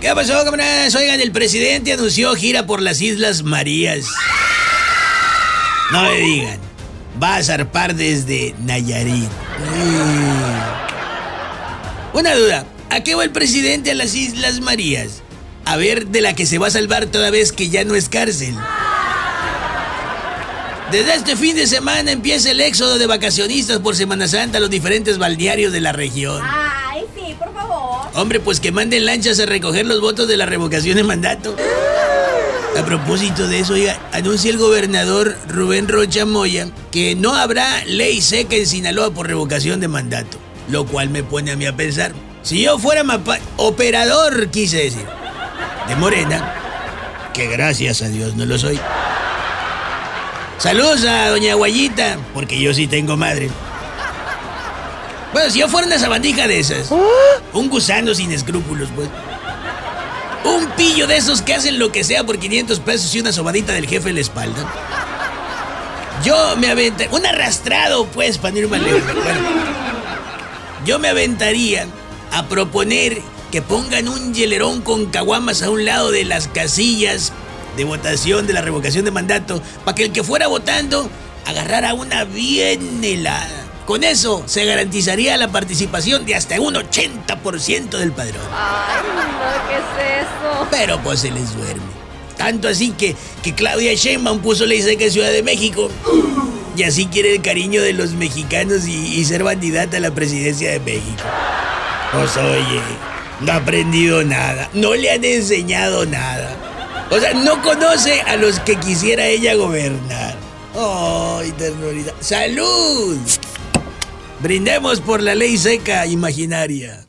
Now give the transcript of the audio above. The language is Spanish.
¿Qué pasó, camaradas? Oigan, el presidente anunció gira por las Islas Marías. No me digan. Va a zarpar desde Nayarit. Una duda. ¿A qué va el presidente a las Islas Marías? A ver de la que se va a salvar toda vez que ya no es cárcel. Desde este fin de semana empieza el éxodo de vacacionistas por Semana Santa a los diferentes balnearios de la región. Ay, sí, por favor. Hombre, pues que manden lanchas a recoger los votos de la revocación de mandato. A propósito de eso, oiga, anuncia el gobernador Rubén Rocha Moya que no habrá ley seca en Sinaloa por revocación de mandato, lo cual me pone a mí a pensar. Si yo fuera operador, quise decir, de Morena, que gracias a Dios no lo soy. Saludos a doña Guayita, porque yo sí tengo madre. Bueno, si yo fuera una sabandija de esas, un gusano sin escrúpulos, pues. Un pillo de esos que hacen lo que sea por 500 pesos y una sobadita del jefe en la espalda. Yo me aventaría, un arrastrado, pues, para no ir más lejos. Bueno, yo me aventaría a proponer que pongan un hielerón con caguamas a un lado de las casillas de votación de la revocación de mandato para que el que fuera votando agarrara una bien helada. Con eso se garantizaría la participación de hasta un 80% del padrón. Ay, no, ¿qué es eso? Pero pues se les duerme. Tanto así que, que Claudia Sheinbaum puso ley seca en Ciudad de México. Y así quiere el cariño de los mexicanos y, y ser candidata a la presidencia de México. Pues oye, no ha aprendido nada. No le han enseñado nada. O sea, no conoce a los que quisiera ella gobernar. ¡Ay, ternurita! ¡Salud! Brindemos por la ley seca imaginaria.